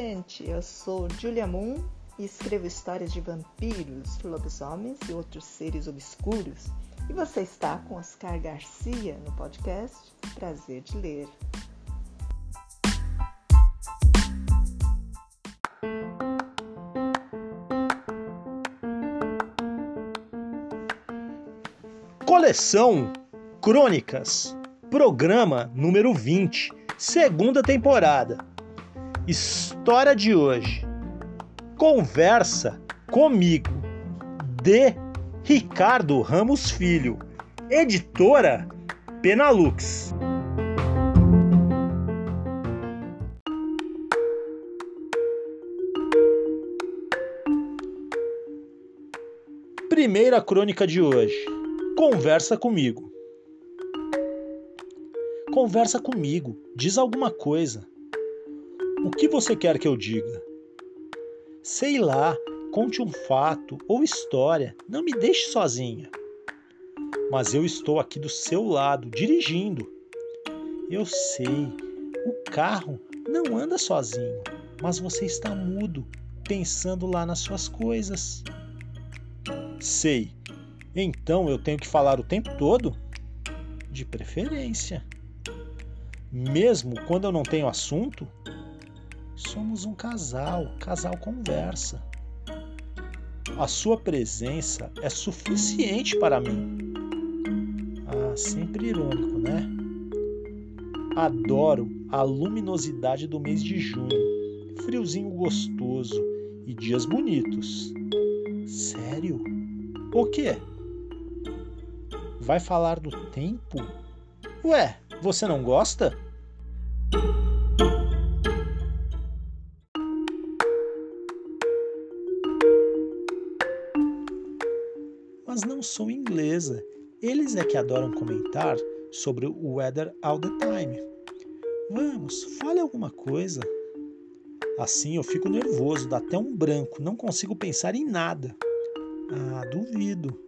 Gente, eu sou Julia Moon e escrevo histórias de vampiros, lobisomens e outros seres obscuros. E você está com Oscar Garcia no podcast Prazer de Ler. Coleção Crônicas, programa número 20, segunda temporada. História de hoje. Conversa comigo de Ricardo Ramos Filho, editora Penalux. Primeira crônica de hoje. Conversa comigo. Conversa comigo, diz alguma coisa. O que você quer que eu diga? Sei lá, conte um fato ou história, não me deixe sozinha. Mas eu estou aqui do seu lado, dirigindo. Eu sei, o carro não anda sozinho, mas você está mudo, pensando lá nas suas coisas. Sei, então eu tenho que falar o tempo todo? De preferência. Mesmo quando eu não tenho assunto? Somos um casal, casal conversa. A sua presença é suficiente para mim. Ah, sempre irônico, né? Adoro a luminosidade do mês de junho, friozinho gostoso e dias bonitos. Sério? O quê? Vai falar do tempo? Ué, você não gosta? Eles é que adoram comentar sobre o weather all the time. Vamos, fale alguma coisa. Assim eu fico nervoso, dá até um branco, não consigo pensar em nada. Ah, duvido.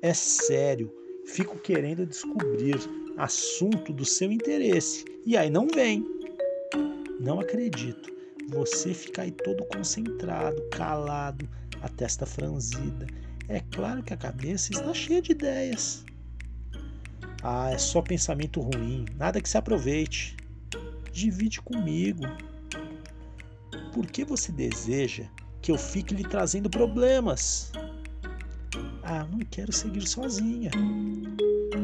É sério, fico querendo descobrir assunto do seu interesse e aí não vem. Não acredito. Você fica aí todo concentrado, calado, a testa franzida. É claro que a cabeça está cheia de ideias. Ah, é só pensamento ruim, nada que se aproveite. Divide comigo. Por que você deseja que eu fique lhe trazendo problemas? Ah, não quero seguir sozinha.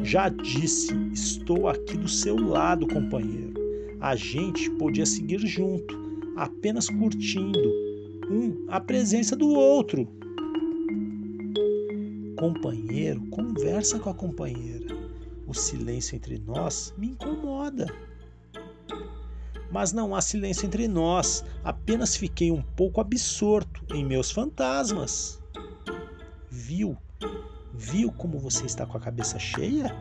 Já disse, estou aqui do seu lado, companheiro. A gente podia seguir junto, apenas curtindo um a presença do outro. Companheiro, conversa com a companheira. O silêncio entre nós me incomoda. Mas não há silêncio entre nós, apenas fiquei um pouco absorto em meus fantasmas. Viu? Viu como você está com a cabeça cheia?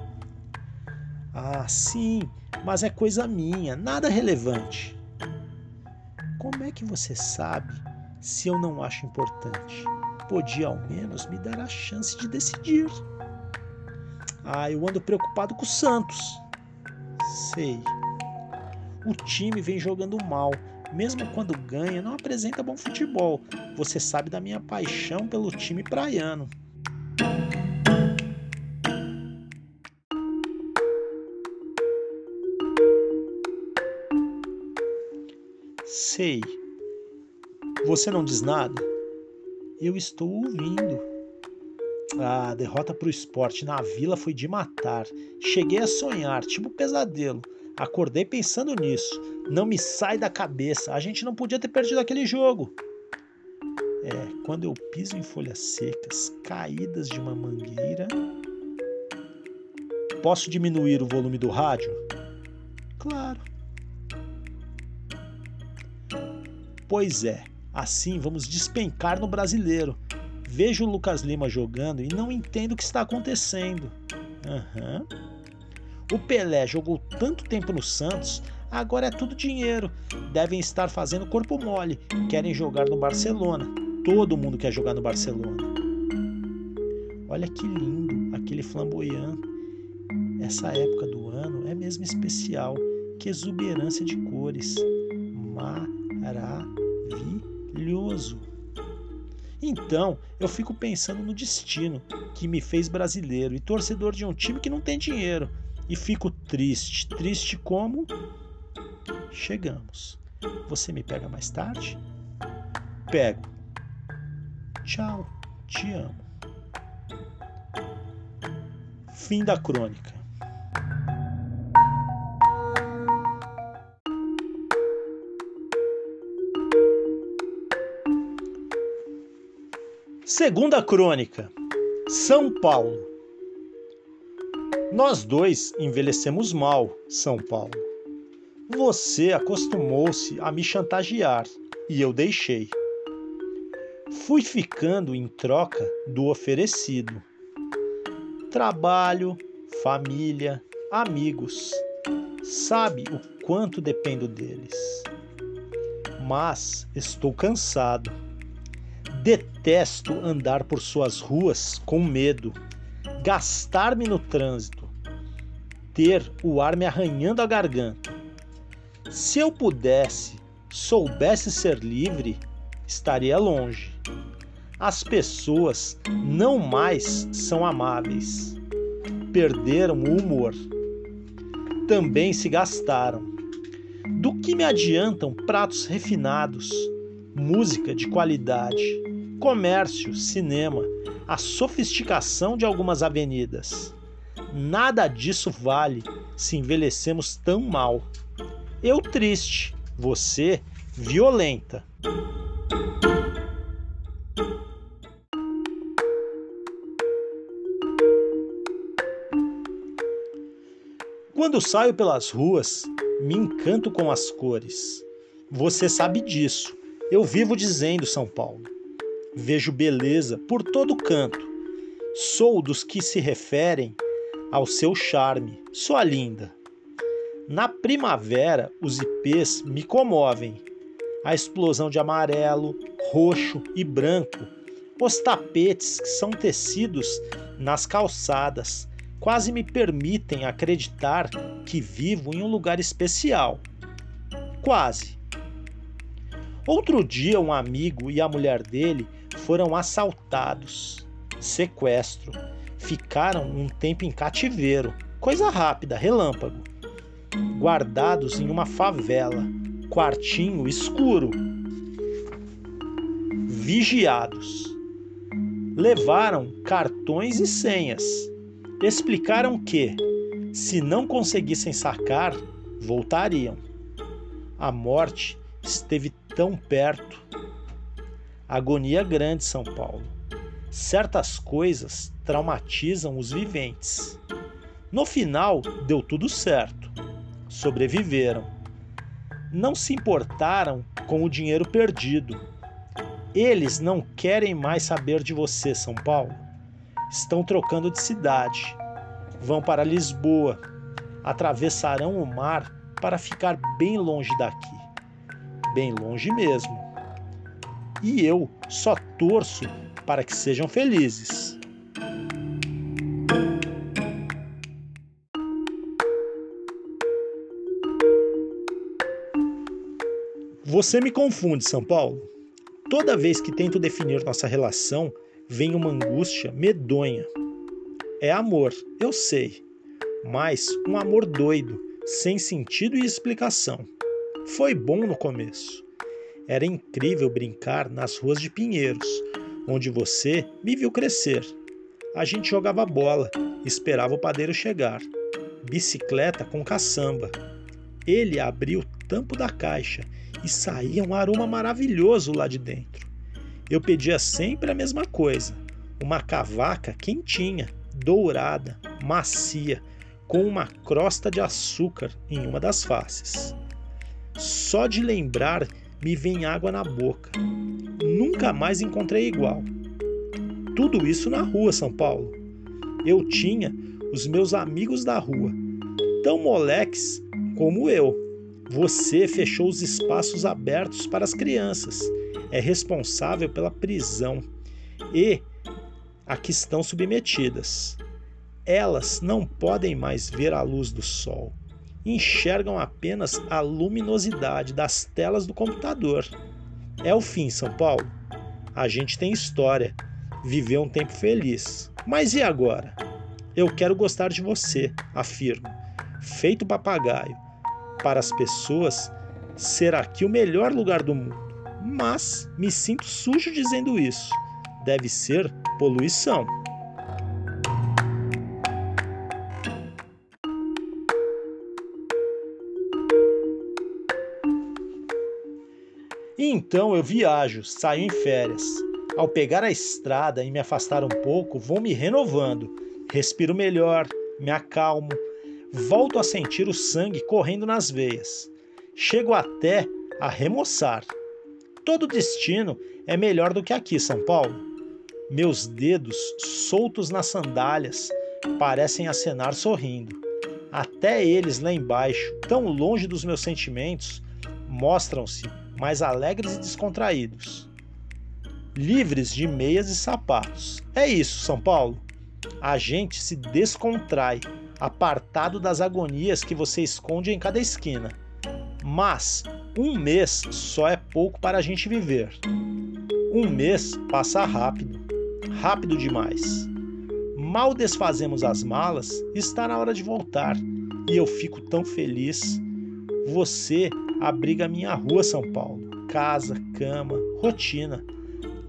Ah, sim, mas é coisa minha, nada relevante. Como é que você sabe se eu não acho importante? podia ao menos me dar a chance de decidir. Ah, eu ando preocupado com o Santos. Sei. O time vem jogando mal. Mesmo quando ganha, não apresenta bom futebol. Você sabe da minha paixão pelo time praiano. Sei. Você não diz nada? Eu estou ouvindo. A derrota para o esporte na vila foi de matar. Cheguei a sonhar, tipo pesadelo. Acordei pensando nisso. Não me sai da cabeça. A gente não podia ter perdido aquele jogo. É, quando eu piso em folhas secas, caídas de uma mangueira. Posso diminuir o volume do rádio? Claro. Pois é, assim vamos despencar no brasileiro. Vejo o Lucas Lima jogando e não entendo o que está acontecendo. Uhum. O Pelé jogou tanto tempo no Santos, agora é tudo dinheiro. Devem estar fazendo corpo mole, querem jogar no Barcelona. Todo mundo quer jogar no Barcelona. Olha que lindo aquele flamboyant. Essa época do ano é mesmo especial. Que exuberância de cores. Maravilhoso. Então, eu fico pensando no destino que me fez brasileiro e torcedor de um time que não tem dinheiro. E fico triste. Triste como? Chegamos. Você me pega mais tarde? Pego. Tchau. Te amo. Fim da crônica. Segunda crônica. São Paulo. Nós dois envelhecemos mal, São Paulo. Você acostumou-se a me chantagear e eu deixei. Fui ficando em troca do oferecido. Trabalho, família, amigos. Sabe o quanto dependo deles. Mas estou cansado Detesto andar por suas ruas com medo, gastar-me no trânsito, ter o ar me arranhando a garganta. Se eu pudesse, soubesse ser livre, estaria longe. As pessoas não mais são amáveis. Perderam o humor. Também se gastaram. Do que me adiantam pratos refinados, música de qualidade? Comércio, cinema, a sofisticação de algumas avenidas. Nada disso vale se envelhecemos tão mal. Eu triste, você violenta. Quando saio pelas ruas, me encanto com as cores. Você sabe disso. Eu vivo dizendo São Paulo. Vejo beleza por todo canto. Sou dos que se referem ao seu charme, sua linda. Na primavera, os ipês me comovem. A explosão de amarelo, roxo e branco, os tapetes que são tecidos nas calçadas, quase me permitem acreditar que vivo em um lugar especial. Quase. Outro dia, um amigo e a mulher dele foram assaltados, sequestro, ficaram um tempo em cativeiro, coisa rápida, relâmpago, guardados em uma favela, quartinho escuro, vigiados. Levaram cartões e senhas. Explicaram que, se não conseguissem sacar, voltariam. A morte esteve tão perto Agonia grande, São Paulo. Certas coisas traumatizam os viventes. No final, deu tudo certo. Sobreviveram. Não se importaram com o dinheiro perdido. Eles não querem mais saber de você, São Paulo. Estão trocando de cidade. Vão para Lisboa. Atravessarão o mar para ficar bem longe daqui. Bem longe mesmo e eu só torço para que sejam felizes. Você me confunde, São Paulo. Toda vez que tento definir nossa relação, vem uma angústia medonha. É amor, eu sei, mas um amor doido, sem sentido e explicação. Foi bom no começo Era incrível brincar nas ruas de Pinheiros, onde você me viu crescer. A gente jogava bola, esperava o padeiro chegar. Bicicleta com caçamba. Ele abriu o tampo da caixa e saía um aroma maravilhoso lá de dentro. Eu pedia sempre a mesma coisa: uma cavaca quentinha, dourada, macia, com uma crosta de açúcar em uma das faces. Só de lembrar me vem água na boca. Nunca mais encontrei igual. Tudo isso na rua, São Paulo. Eu tinha os meus amigos da rua, tão moleques como eu. Você fechou os espaços abertos para as crianças. É responsável pela prisão e a que estão submetidas. Elas não podem mais ver a luz do sol. Enxergam apenas a luminosidade das telas do computador. É o fim, São Paulo. A gente tem história, viveu um tempo feliz. Mas e agora? Eu quero gostar de você, afirmo. Feito papagaio. Para as pessoas, ser aqui o melhor lugar do mundo. Mas me sinto sujo dizendo isso. Deve ser poluição. Então eu viajo, saio em férias. Ao pegar a estrada e me afastar um pouco, vou me renovando. Respiro melhor, me acalmo, volto a sentir o sangue correndo nas veias. Chego até a remoçar. Todo destino é melhor do que aqui, São Paulo. Meus dedos, soltos nas sandálias, parecem acenar sorrindo. Até eles lá embaixo, tão longe dos meus sentimentos, mostram-se mais alegres e descontraídos. Livres de meias e sapatos. É isso, São Paulo. A gente se descontrai, apartado das agonias que você esconde em cada esquina. Mas um mês só é pouco para a gente viver. Um mês passa rápido, rápido demais. Mal desfazemos as malas, está na hora de voltar e eu fico tão feliz. Você abriga minha rua, São Paulo. Casa, cama, rotina.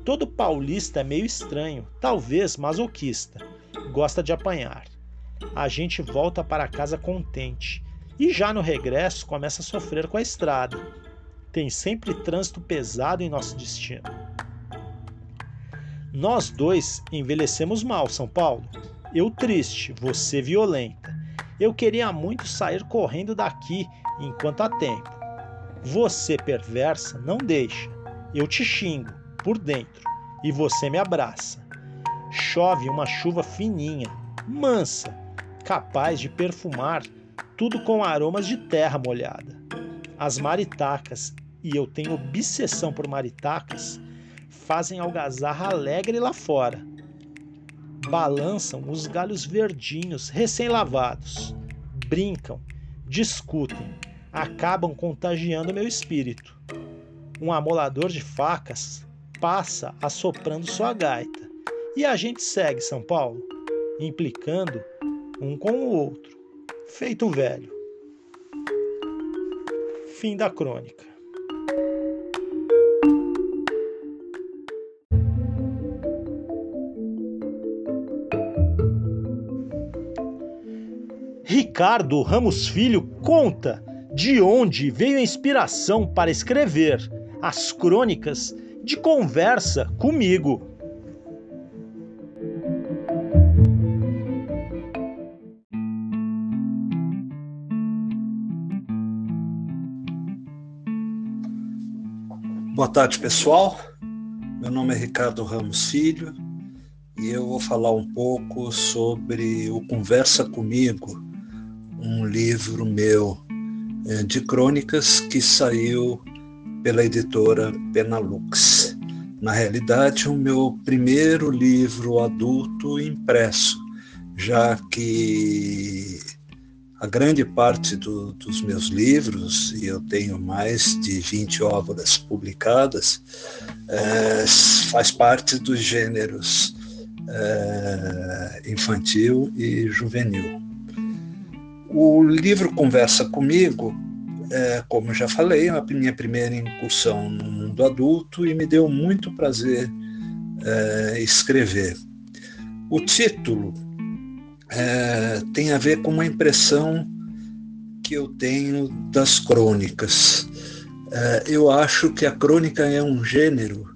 Todo paulista é meio estranho, talvez masoquista. Gosta de apanhar. A gente volta para casa contente e já no regresso começa a sofrer com a estrada. Tem sempre trânsito pesado em nosso destino. Nós dois envelhecemos mal, São Paulo. Eu triste, você violenta. Eu queria muito sair correndo daqui enquanto há tempo. Você, perversa, não deixa. Eu te xingo por dentro e você me abraça. Chove uma chuva fininha, mansa, capaz de perfumar tudo com aromas de terra molhada. As maritacas, e eu tenho obsessão por maritacas, fazem algazarra alegre lá fora. Balançam os galhos verdinhos recém-lavados, brincam, discutem, acabam contagiando meu espírito. Um amolador de facas passa assoprando sua gaita e a gente segue São Paulo, implicando um com o outro, feito velho. Fim da crônica. Ricardo Ramos Filho conta de onde veio a inspiração para escrever as crônicas de Conversa comigo. Boa tarde, pessoal. Meu nome é Ricardo Ramos Filho e eu vou falar um pouco sobre o Conversa Comigo, um livro meu de crônicas que saiu pela editora Penalux. Na realidade, o meu primeiro livro adulto impresso, já que a grande parte do, dos meus livros, e eu tenho mais de 20 obras publicadas, é, faz parte dos gêneros é, infantil e juvenil. O livro Conversa Comigo, é, como já falei, é a minha primeira incursão no mundo adulto e me deu muito prazer é, escrever. O título é, tem a ver com uma impressão que eu tenho das crônicas. É, eu acho que a crônica é um gênero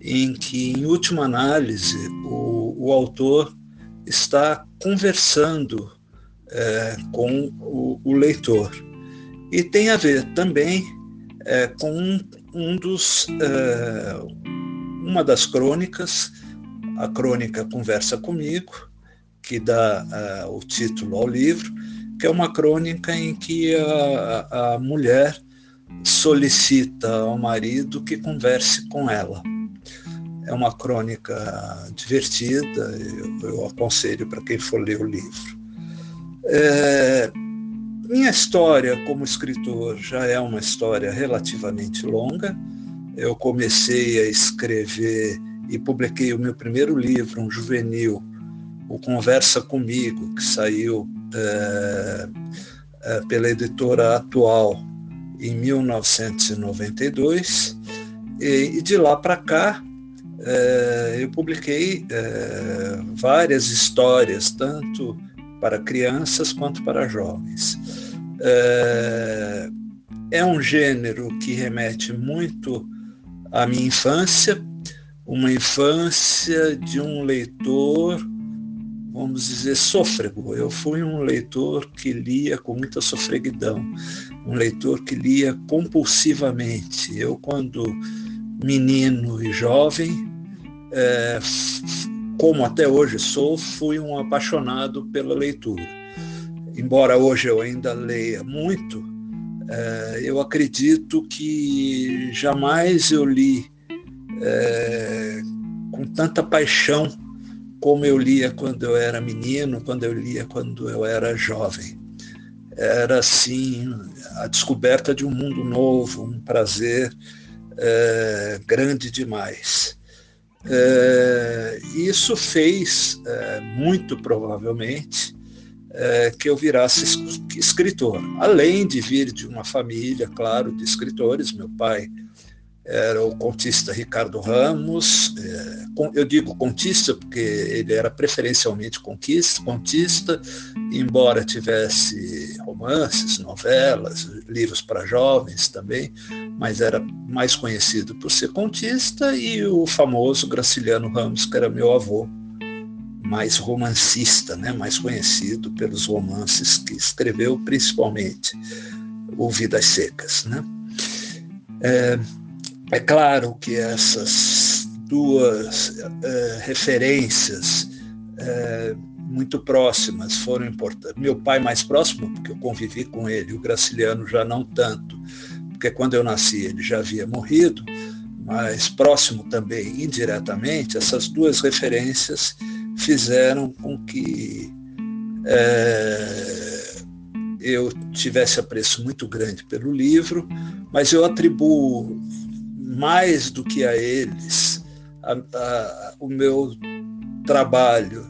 em que, em última análise, o, o autor está conversando é, com o, o, leitor. E tem a ver também é, com um, um dos, é, uma das crônicas, a crônica Conversa Comigo, que dá uh, o título ao livro, que é uma crônica em que a, a mulher solicita ao marido que converse com ela. É uma crônica divertida, eu, eu aconselho para quem for ler o livro. É, minha história como escritor já é uma história relativamente longa. Eu comecei a escrever e publiquei o meu primeiro livro, um juvenil, o Conversa Comigo, que saiu é, é, pela editora Atual em 1992, e, e de lá para cá é, eu publiquei é, várias histórias, tanto para crianças quanto para jovens. É, é um gênero que remete muito à minha infância, uma infância de um leitor vamos dizer, sôfrego. Eu fui um leitor que lia com muita sofreguidão, um leitor que lia compulsivamente. Eu, quando menino e jovem, é, como até hoje sou, fui um apaixonado pela leitura. Embora hoje eu ainda leia muito, é, eu acredito que jamais eu li é, com tanta paixão como eu lia quando eu era menino, quando eu lia quando eu era jovem. Era assim a descoberta de um mundo novo, um prazer é, grande demais. É, isso fez, é, muito provavelmente, é, que eu virasse escritor. Além de vir de uma família, claro, de escritores, meu pai era o contista Ricardo Ramos. É, eu digo contista porque ele era preferencialmente contista, embora tivesse romances, novelas, livros para jovens também, mas era mais conhecido por ser contista, e o famoso Graciliano Ramos, que era meu avô, mais romancista, né, mais conhecido pelos romances que escreveu, principalmente o Vidas Secas. Né? É, é claro que essas duas é, referências é, muito próximas foram importantes. Meu pai mais próximo, porque eu convivi com ele, o Graciliano já não tanto, porque quando eu nasci ele já havia morrido, mas próximo também indiretamente, essas duas referências fizeram com que é, eu tivesse apreço muito grande pelo livro, mas eu atribuo mais do que a eles a, a, o meu trabalho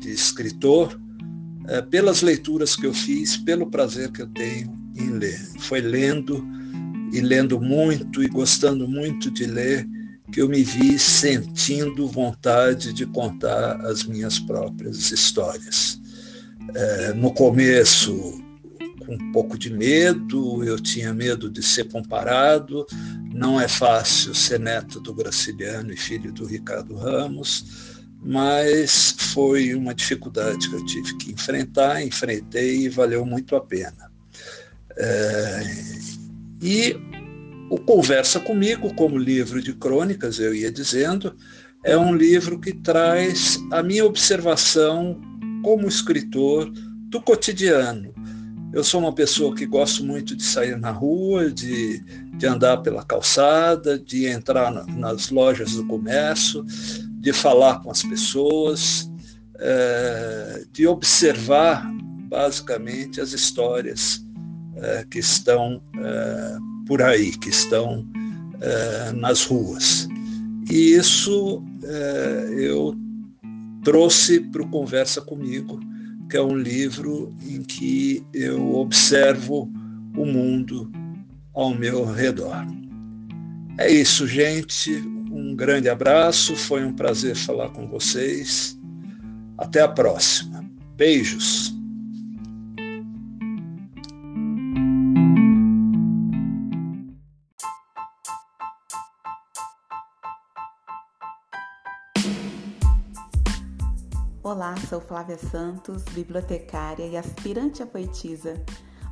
de escritor é, pelas leituras que eu fiz, pelo prazer que eu tenho em ler. Foi lendo e lendo muito e gostando muito de ler que eu me vi sentindo vontade de contar as minhas próprias histórias. É, no começo, com um pouco de medo, eu tinha medo de ser comparado. Não é fácil ser neto do Graciliano e filho do Ricardo Ramos, mas foi uma dificuldade que eu tive que enfrentar, enfrentei e valeu muito a pena. É, e o Conversa Comigo, como livro de crônicas, eu ia dizendo, é um livro que traz a minha observação como escritor do cotidiano, eu sou uma pessoa que gosto muito de sair na rua, de, de andar pela calçada, de entrar na, nas lojas do comércio, de falar com as pessoas, é, de observar basicamente as histórias que estão é, por aí, que estão nas ruas. E isso eu trouxe para o Conversa Comigo que é um livro em que eu observo o mundo ao meu redor. É isso, gente. Um grande abraço. Foi um prazer falar com vocês. Até a próxima. Beijos. Sou Flávia Santos, bibliotecária e aspirante a poetisa.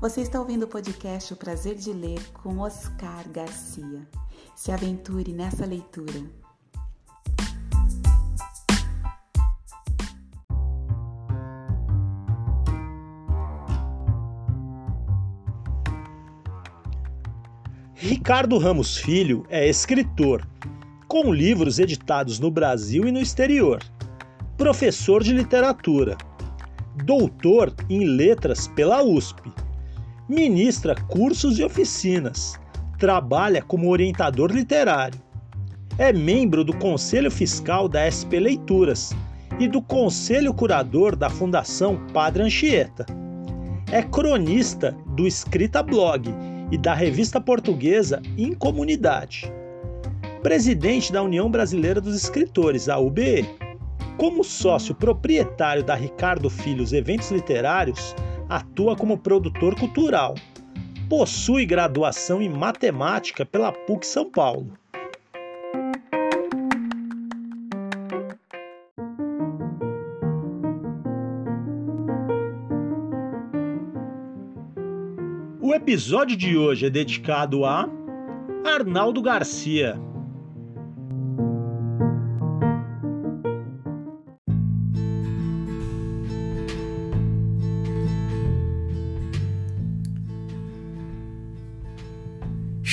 Você está ouvindo o podcast O Prazer de Ler com Oscar Garcia. Se aventure nessa leitura. Ricardo Ramos Filho é escritor, com livros editados no Brasil e no exterior professor de literatura, doutor em letras pela USP, ministra cursos e oficinas, trabalha como orientador literário, é membro do Conselho Fiscal da SP Leituras e do Conselho Curador da Fundação Padre Anchieta. É cronista do Escrita Blog e da revista portuguesa Incomunidade. Presidente da União Brasileira dos Escritores, a UBE como sócio proprietário da Ricardo Filhos Eventos Literários, atua como produtor cultural. Possui graduação em matemática pela PUC São Paulo. O episódio de hoje é dedicado a Arnaldo Garcia.